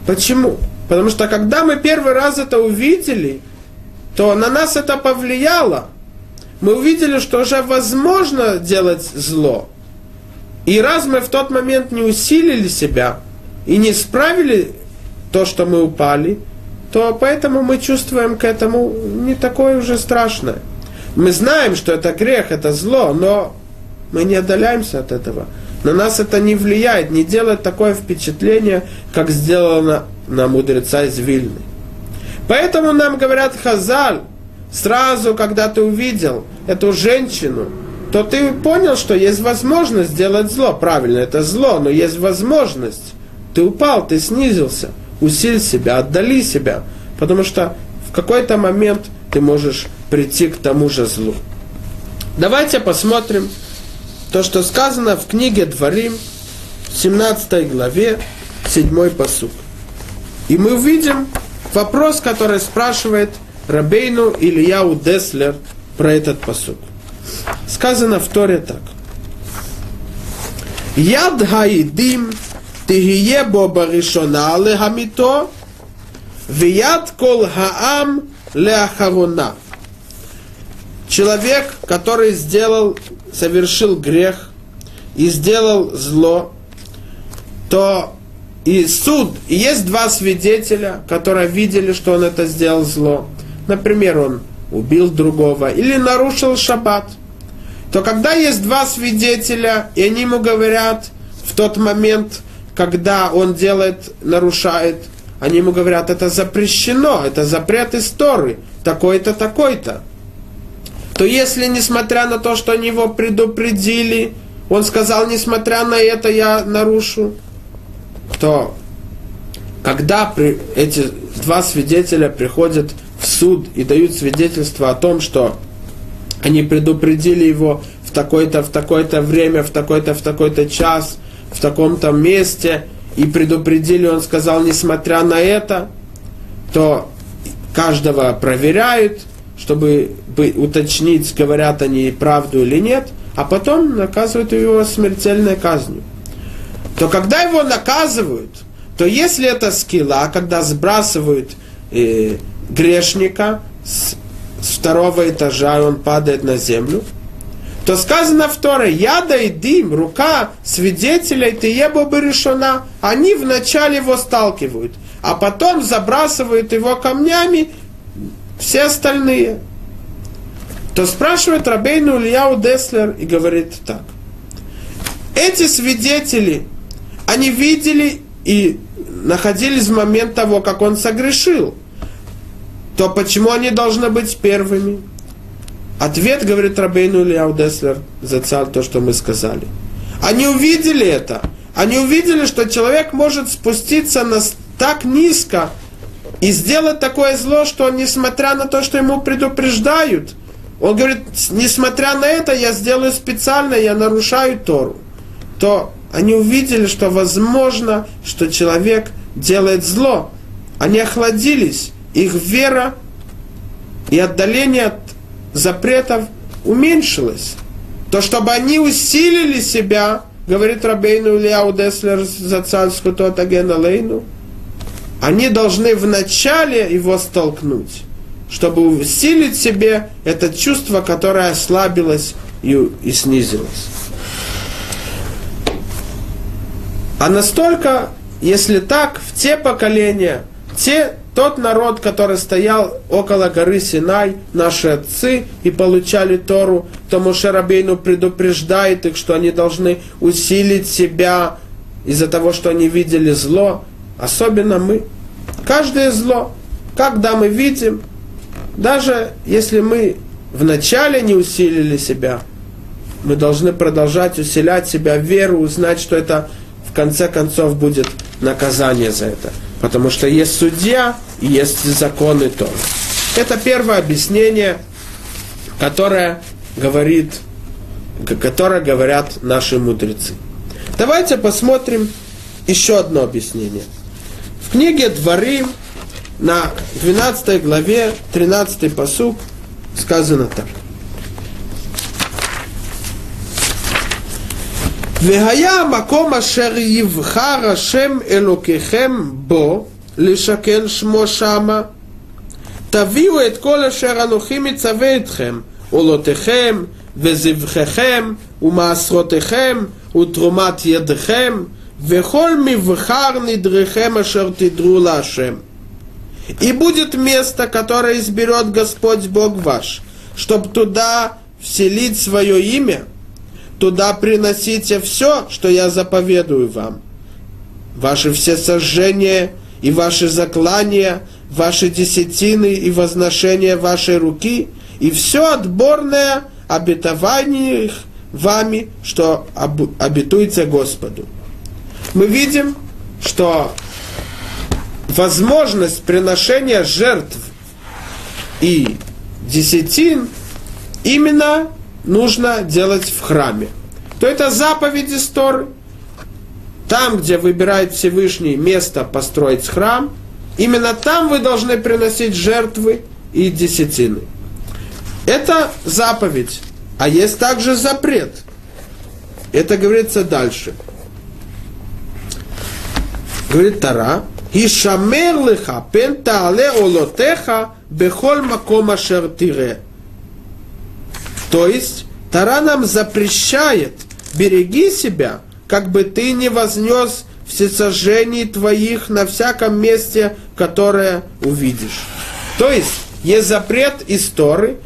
Почему? Потому что когда мы первый раз это увидели, то на нас это повлияло. Мы увидели, что уже возможно делать зло. И раз мы в тот момент не усилили себя и не справили то, что мы упали, то поэтому мы чувствуем к этому не такое уже страшное. Мы знаем, что это грех, это зло, но мы не отдаляемся от этого. На нас это не влияет, не делает такое впечатление, как сделано на, мудреца из Вильны. Поэтому нам говорят Хазаль, сразу, когда ты увидел эту женщину, то ты понял, что есть возможность сделать зло. Правильно, это зло, но есть возможность. Ты упал, ты снизился, усиль себя, отдали себя, потому что в какой-то момент ты можешь прийти к тому же злу. Давайте посмотрим то, что сказано в книге Дворим, 17 главе, 7 посуд. И мы увидим вопрос, который спрашивает Рабейну Ильяу Деслер про этот посуд. Сказано в Торе так. Яд хаидим тихие бо баришона лехамито Вият кол хаам леахаруна. Человек, который сделал, совершил грех и сделал зло, то и суд, и есть два свидетеля, которые видели, что он это сделал зло. Например, он убил другого или нарушил шаббат. То когда есть два свидетеля, и они ему говорят в тот момент, когда он делает, нарушает, они ему говорят, это запрещено, это запрет истории, такой-то, такой-то. То если, несмотря на то, что они его предупредили, он сказал, несмотря на это, я нарушу, то когда при, эти два свидетеля приходят в суд и дают свидетельство о том, что они предупредили его в такое-то, в такое-то время, в такой-то, в такой-то час, в таком-то месте, и предупредили, он сказал, несмотря на это, то каждого проверяют, чтобы уточнить, говорят они правду или нет, а потом наказывают его смертельной казнью то когда его наказывают, то если это скилла, когда сбрасывают э, грешника с, второго этажа, и он падает на землю, то сказано в Торе, яда и дым, рука свидетелей бы решена, они вначале его сталкивают, а потом забрасывают его камнями все остальные. То спрашивает Рабейну Ильяу Деслер и говорит так. Эти свидетели, они видели и находились в момент того, как он согрешил, то почему они должны быть первыми? Ответ, говорит Рабейну Ильяу Деслер, зацал то, что мы сказали. Они увидели это. Они увидели, что человек может спуститься на так низко и сделать такое зло, что несмотря на то, что ему предупреждают, он говорит, несмотря на это, я сделаю специально, я нарушаю Тору. То они увидели, что возможно, что человек делает зло. Они охладились, их вера и отдаление от запретов уменьшилось. То, чтобы они усилили себя, говорит Рабейну Ильяу Деслер за царскую Тотагена Лейну, они должны вначале его столкнуть, чтобы усилить себе это чувство, которое ослабилось и, и снизилось. А настолько, если так, в те поколения, те, тот народ, который стоял около горы Синай, наши отцы, и получали Тору, то Моше предупреждает их, что они должны усилить себя из-за того, что они видели зло, особенно мы. Каждое зло, когда мы видим, даже если мы вначале не усилили себя, мы должны продолжать усилять себя, веру, узнать, что это конце концов будет наказание за это. Потому что есть судья и есть законы тоже. Это первое объяснение, которое говорит, которое говорят наши мудрецы. Давайте посмотрим еще одно объяснение. В книге Дворим на 12 главе 13 посук сказано так. והיה המקום אשר יבחר השם אלוקיכם בו לשכן שמו שמה. תביאו את כל אשר אנוכי מצווה אתכם, עולותיכם וזבחיכם ומעשרותיכם ותרומת ידיכם וכל מבחר נדריכם אשר תדרו להשם. И будет место, которое изберет Господь Бог ваш, чтобы туда вселить свое имя – туда приносите все, что я заповедую вам. Ваши все сожжения и ваши заклания, ваши десятины и возношения вашей руки, и все отборное обетование их вами, что обетуется Господу. Мы видим, что возможность приношения жертв и десятин именно нужно делать в храме. То это заповеди Торы. Там, где выбирает Всевышний место построить храм, именно там вы должны приносить жертвы и десятины. Это заповедь. А есть также запрет. Это говорится дальше. Говорит Тара, Ишамер леха пен таале олотеха бехоль маком ашер тире. То есть, Тара нам запрещает, береги себя, как бы ты не вознес всесожжений твоих на всяком месте, которое увидишь. То есть, есть запрет истории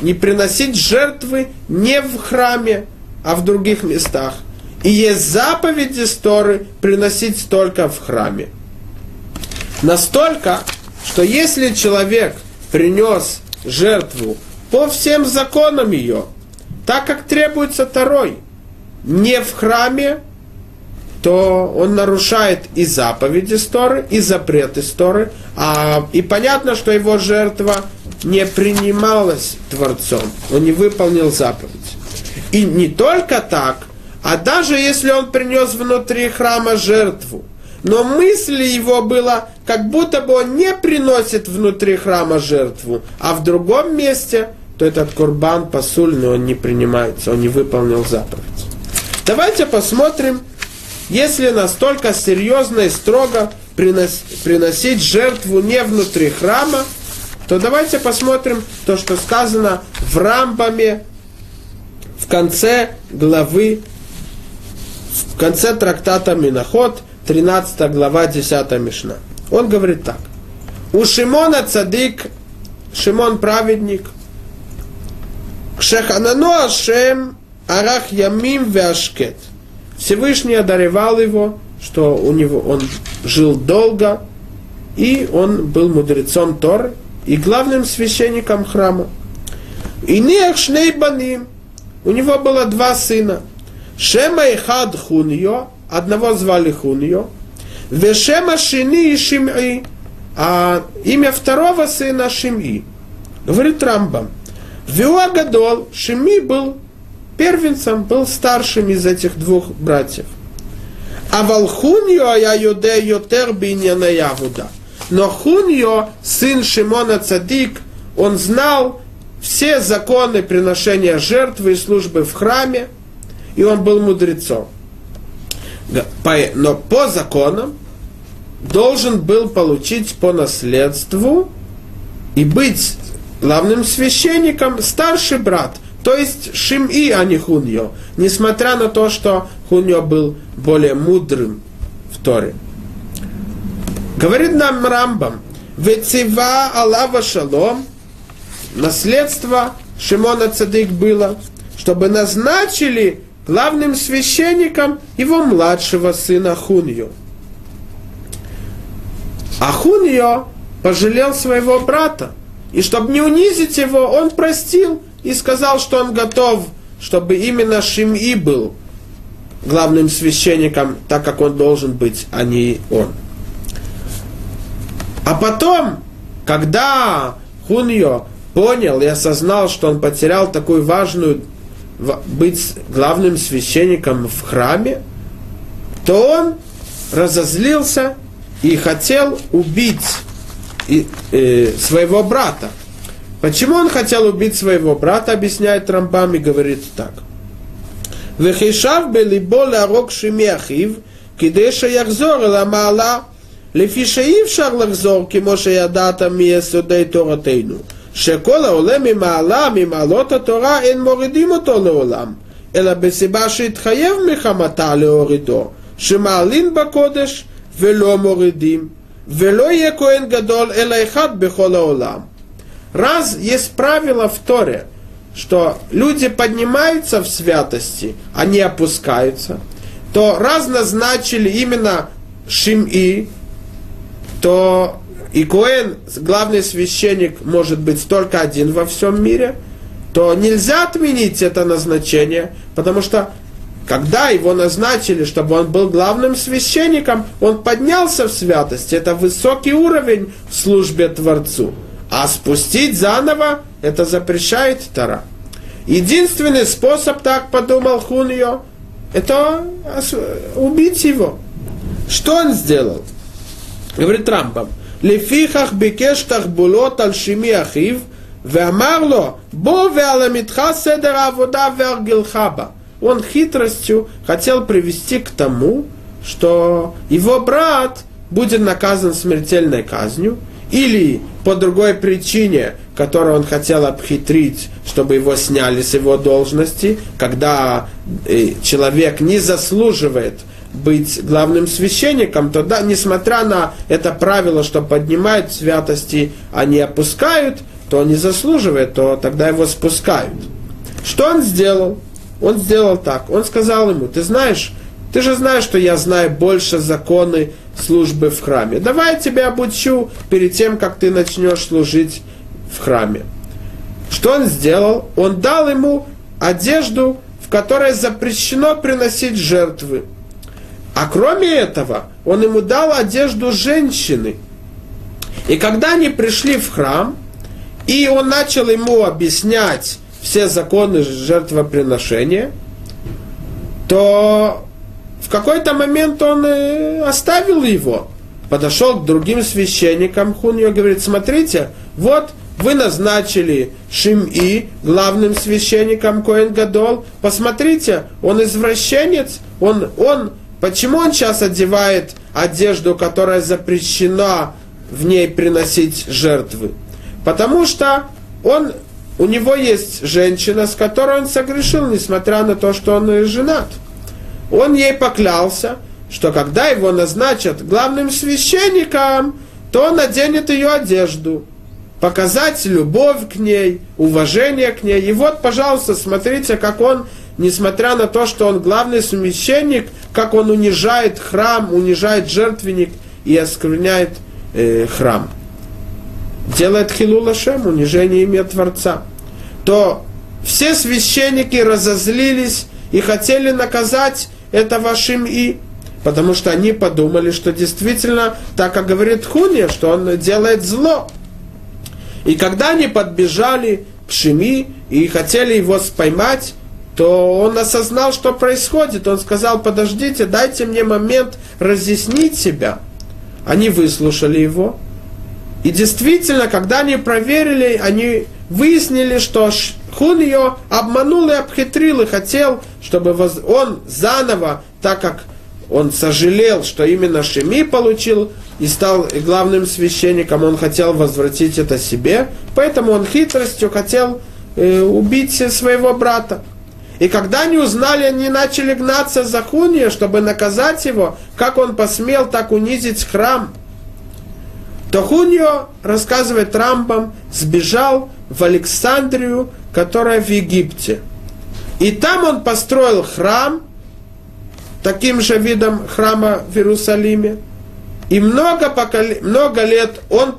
не приносить жертвы не в храме, а в других местах. И есть заповедь истории приносить только в храме. Настолько, что если человек принес жертву по всем законам ее, так как требуется второй, не в храме, то он нарушает и заповеди Торы, и запреты Торы, а, и понятно, что его жертва не принималась Творцом, он не выполнил заповедь. И не только так, а даже если он принес внутри храма жертву, но мысли его было, как будто бы он не приносит внутри храма жертву, а в другом месте, то этот курбан посульный, он не принимается, он не выполнил заповедь. Давайте посмотрим, если настолько серьезно и строго принос, приносить жертву не внутри храма, то давайте посмотрим то, что сказано в Рамбаме в конце главы, в конце трактата Миноход, 13 глава, 10 Мишна. Он говорит так. У Шимона цадик, Шимон праведник, Кшеханану Ашем Арах Ямим Веашкет. Всевышний одаревал его, что у него он жил долго, и он был мудрецом Торы и главным священником храма. И нех шней баним. У него было два сына. Шема и Хад Хуньо, одного звали Хуньо, Вешема Шини и Шим'i, а имя второго сына Шим'i. Говорит Рамбам. Виуа Гадол, Шими был первенцем, был старшим из этих двух братьев. А Валхуньо я юде йотер биньяна Явуда. Но Хуньо, сын Шимона Цадик, он знал все законы приношения жертвы и службы в храме, и он был мудрецом. Но по законам должен был получить по наследству и быть главным священником старший брат, то есть Шим-И, а не Хуньо, несмотря на то, что Хуньо был более мудрым в Торе. Говорит нам Рамбам, Вецива Аллава Шалом, наследство Шимона Цадык было, чтобы назначили главным священником его младшего сына Хунью. А Хуньо пожалел своего брата, и чтобы не унизить его, он простил и сказал, что он готов, чтобы именно Шим'i был главным священником, так как он должен быть, а не он. А потом, когда Хуньо понял и осознал, что он потерял такую важную быть главным священником в храме, то он разозлился и хотел убить и, э, своего брата. Почему он хотел убить своего брата, объясняет Рамбам и говорит так. Вехишав белибо ларок шимиахив, кидеша яхзор ламала לפי שאי אפשר לחזור כמו שידעת מיסודי תורתנו, שכל העולה ממעלה ממעלות התורה אין מורידים אותו לעולם, אלא בסיבה שהתחייב מחמתה להורידו, שמעלין בקודש ולא מורידים, Велое коэн гадол элайхат бехолаулам. Раз есть правило в Торе, что люди поднимаются в святости, а не опускаются, то раз назначили именно Шим-И, то и Коэн, главный священник, может быть только один во всем мире, то нельзя отменить это назначение, потому что когда его назначили, чтобы он был главным священником, он поднялся в святости. Это высокий уровень в службе Творцу. А спустить заново, это запрещает Тара. Единственный способ, так подумал Хуньо, это убить его. Что он сделал? говорит Рамбам, לפיכך ביקש תחבולות על שמי אחיו, ואמר לו, בוא ועל עמיתך סדר העבודה והרגלך בה. он хитростью хотел привести к тому, что его брат будет наказан смертельной казнью, или по другой причине, которую он хотел обхитрить, чтобы его сняли с его должности, когда э, человек не заслуживает быть главным священником, то да, несмотря на это правило, что поднимают святости, а не опускают, то не заслуживает, то тогда его спускают. Что он сделал? Он сделал так. Он сказал ему, ты знаешь, ты же знаешь, что я знаю больше законы службы в храме. Давай я тебя обучу перед тем, как ты начнешь служить в храме. Что он сделал? Он дал ему одежду, в которой запрещено приносить жертвы. А кроме этого, он ему дал одежду женщины. И когда они пришли в храм, и он начал ему объяснять все законы жертвоприношения, то в какой-то момент он э, оставил его, подошел к другим священникам. Хуньо, говорит, смотрите, вот вы назначили Шим-И главным священником Коэн Гадол, посмотрите, он извращенец, он, он, почему он сейчас одевает одежду, которая запрещена в ней приносить жертвы? Потому что он, у него есть женщина, с которой он согрешил, несмотря на то, что он женат он ей поклялся, что когда его назначат главным священником, то он наденет ее одежду, показать любовь к ней, уважение к ней. И вот, пожалуйста, смотрите, как он, несмотря на то, что он главный священник, как он унижает храм, унижает жертвенник и оскверняет э, храм. Делает хилула шем, унижение имя Творца. То все священники разозлились и хотели наказать это вашим и потому что они подумали, что действительно, так как говорит Хуния, что он делает зло. И когда они подбежали к Шими и хотели его споймать, то он осознал, что происходит. Он сказал, подождите, дайте мне момент разъяснить себя. Они выслушали его. И действительно, когда они проверили, они выяснили, что ее обманул и обхитрил, и хотел, чтобы он заново, так как он сожалел, что именно Шеми получил и стал главным священником, он хотел возвратить это себе, поэтому он хитростью хотел э, убить своего брата. И когда они узнали, они начали гнаться за Хуния, чтобы наказать его, как он посмел так унизить храм. То рассказывает Рамбам, сбежал в Александрию, которая в Египте. И там он построил храм, таким же видом храма в Иерусалиме. И много, покол... много лет он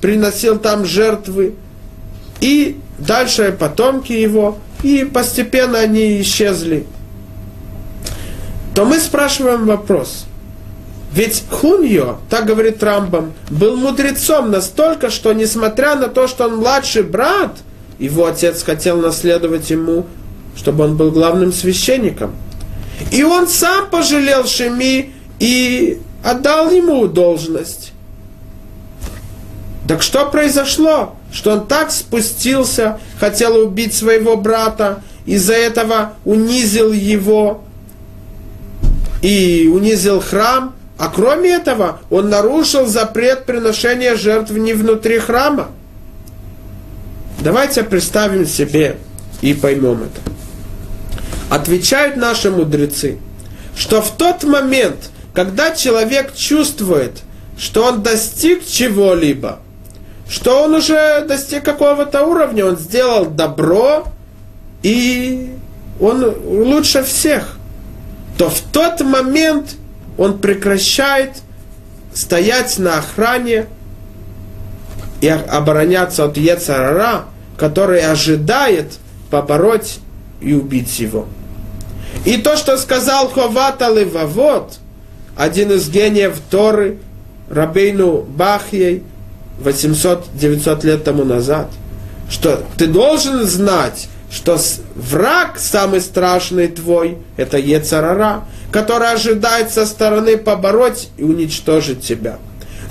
приносил там жертвы. И дальше потомки его. И постепенно они исчезли. То мы спрашиваем вопрос. Ведь Хуньо, так говорит Рамбам, был мудрецом настолько, что несмотря на то, что он младший брат – его отец хотел наследовать ему, чтобы он был главным священником. И он сам пожалел Шеми и отдал ему должность. Так что произошло? Что он так спустился, хотел убить своего брата, из-за этого унизил его и унизил храм, а кроме этого он нарушил запрет приношения жертв не внутри храма. Давайте представим себе и поймем это. Отвечают наши мудрецы, что в тот момент, когда человек чувствует, что он достиг чего-либо, что он уже достиг какого-то уровня, он сделал добро, и он лучше всех, то в тот момент он прекращает стоять на охране и обороняться от Ецарара, который ожидает побороть и убить его. И то, что сказал Ховата Левавод, один из гениев Торы, Рабейну Бахьей, 800-900 лет тому назад, что ты должен знать, что враг самый страшный твой, это Ецарара, который ожидает со стороны побороть и уничтожить тебя.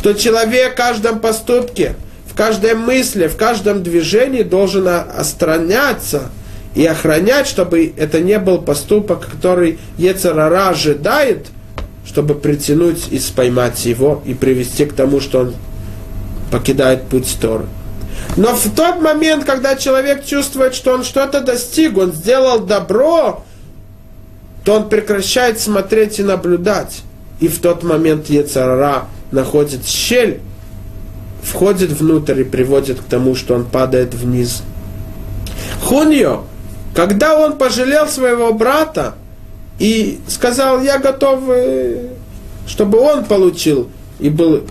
То человек в каждом поступке в каждой мысли, в каждом движении должен остраняться и охранять, чтобы это не был поступок, который Ецарара ожидает, чтобы притянуть и споймать его и привести к тому, что он покидает путь Торы. Но в тот момент, когда человек чувствует, что он что-то достиг, он сделал добро, то он прекращает смотреть и наблюдать. И в тот момент Ецарара находит щель, входит внутрь и приводит к тому, что он падает вниз. Хуньо, когда он пожалел своего брата и сказал, я готов, э, чтобы он получил, и был,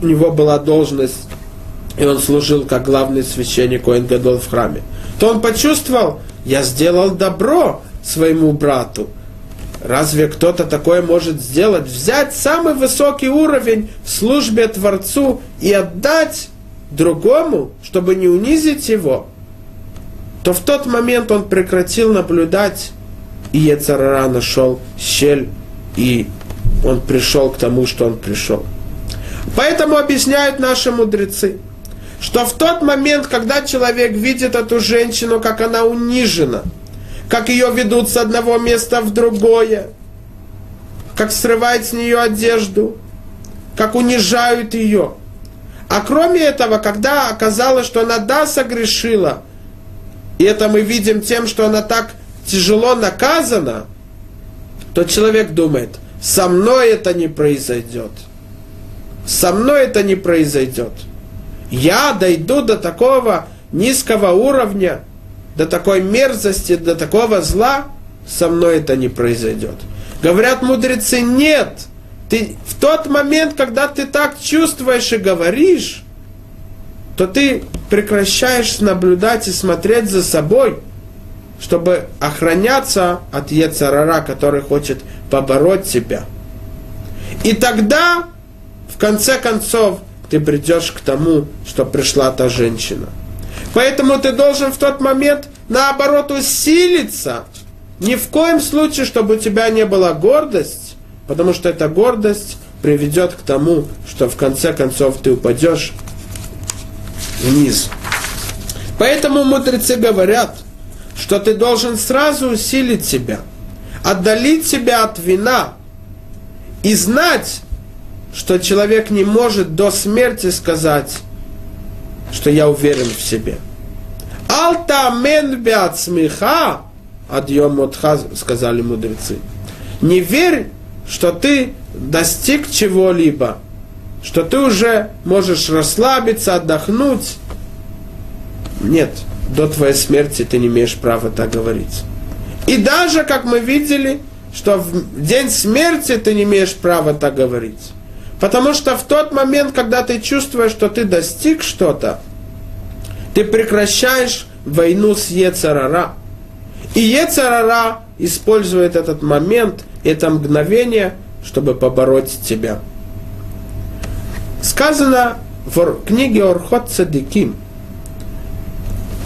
у него была должность, и он служил как главный священник Коэн Гадол в храме, то он почувствовал, я сделал добро своему брату – Разве кто-то такое может сделать? Взять самый высокий уровень в службе Творцу и отдать другому, чтобы не унизить его? То в тот момент он прекратил наблюдать, и Ецарара нашел щель, и он пришел к тому, что он пришел. Поэтому объясняют наши мудрецы, что в тот момент, когда человек видит эту женщину, как она унижена – как ее ведут с одного места в другое, как срывают с нее одежду, как унижают ее. А кроме этого, когда оказалось, что она да согрешила, и это мы видим тем, что она так тяжело наказана, то человек думает, со мной это не произойдет. Со мной это не произойдет. Я дойду до такого низкого уровня, до такой мерзости, до такого зла, со мной это не произойдет. Говорят мудрецы, нет. Ты в тот момент, когда ты так чувствуешь и говоришь, то ты прекращаешь наблюдать и смотреть за собой, чтобы охраняться от Ецарара, который хочет побороть тебя. И тогда, в конце концов, ты придешь к тому, что пришла та женщина – Поэтому ты должен в тот момент, наоборот, усилиться. Ни в коем случае, чтобы у тебя не была гордость, потому что эта гордость приведет к тому, что в конце концов ты упадешь вниз. Поэтому мудрецы говорят, что ты должен сразу усилить себя, отдалить себя от вина и знать, что человек не может до смерти сказать, что я уверен в себе. Алтамен беацмиха, адьем мотха, сказали мудрецы. Не верь, что ты достиг чего-либо, что ты уже можешь расслабиться, отдохнуть. Нет, до твоей смерти ты не имеешь права так говорить. И даже, как мы видели, что в день смерти ты не имеешь права так говорить. Потому что в тот момент, когда ты чувствуешь, что ты достиг что-то, ты прекращаешь войну с Ецарара. И Ецарара использует этот момент, это мгновение, чтобы побороть тебя. Сказано в книге Орхот Цадиким,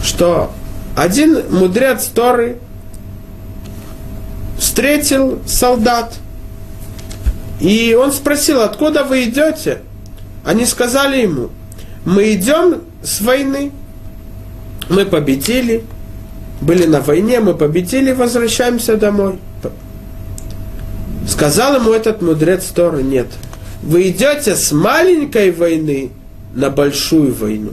что один мудрец Торы встретил солдат – и он спросил, откуда вы идете? Они сказали ему, мы идем с войны. Мы победили, были на войне, мы победили, возвращаемся домой. Сказал ему этот мудрец Торы, нет. Вы идете с маленькой войны на большую войну.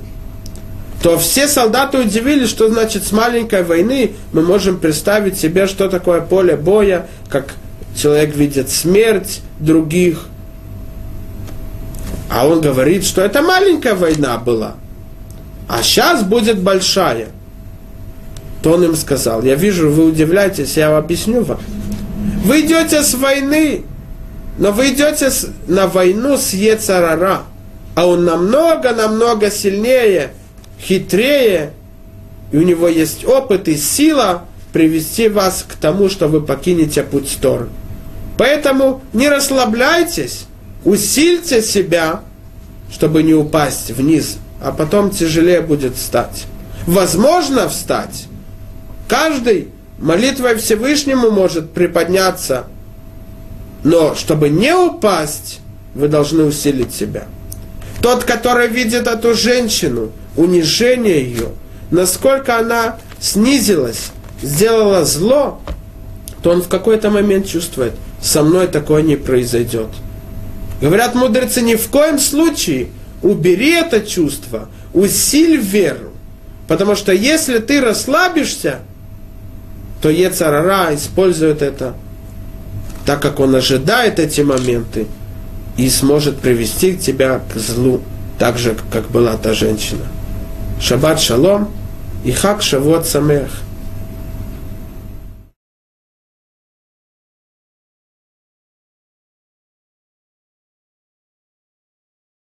То все солдаты удивились, что значит с маленькой войны мы можем представить себе, что такое поле боя, как человек видит смерть других. А он говорит, что это маленькая война была, а сейчас будет большая. То он им сказал, я вижу, вы удивляетесь, я объясню вам. Вы идете с войны, но вы идете на войну с Ецарара, а он намного-намного сильнее, хитрее, и у него есть опыт и сила привести вас к тому, что вы покинете путь Торы. Поэтому не расслабляйтесь, усильте себя, чтобы не упасть вниз, а потом тяжелее будет встать. Возможно встать. Каждый молитвой Всевышнему может приподняться, но чтобы не упасть, вы должны усилить себя. Тот, который видит эту женщину, унижение ее, насколько она снизилась, сделала зло, то он в какой-то момент чувствует – со мной такое не произойдет. Говорят мудрецы, ни в коем случае убери это чувство, усиль веру. Потому что если ты расслабишься, то Ецарара использует это так, как он ожидает эти моменты, и сможет привести тебя к злу, так же, как была та женщина. Шаббат шалом и хак шавот самех –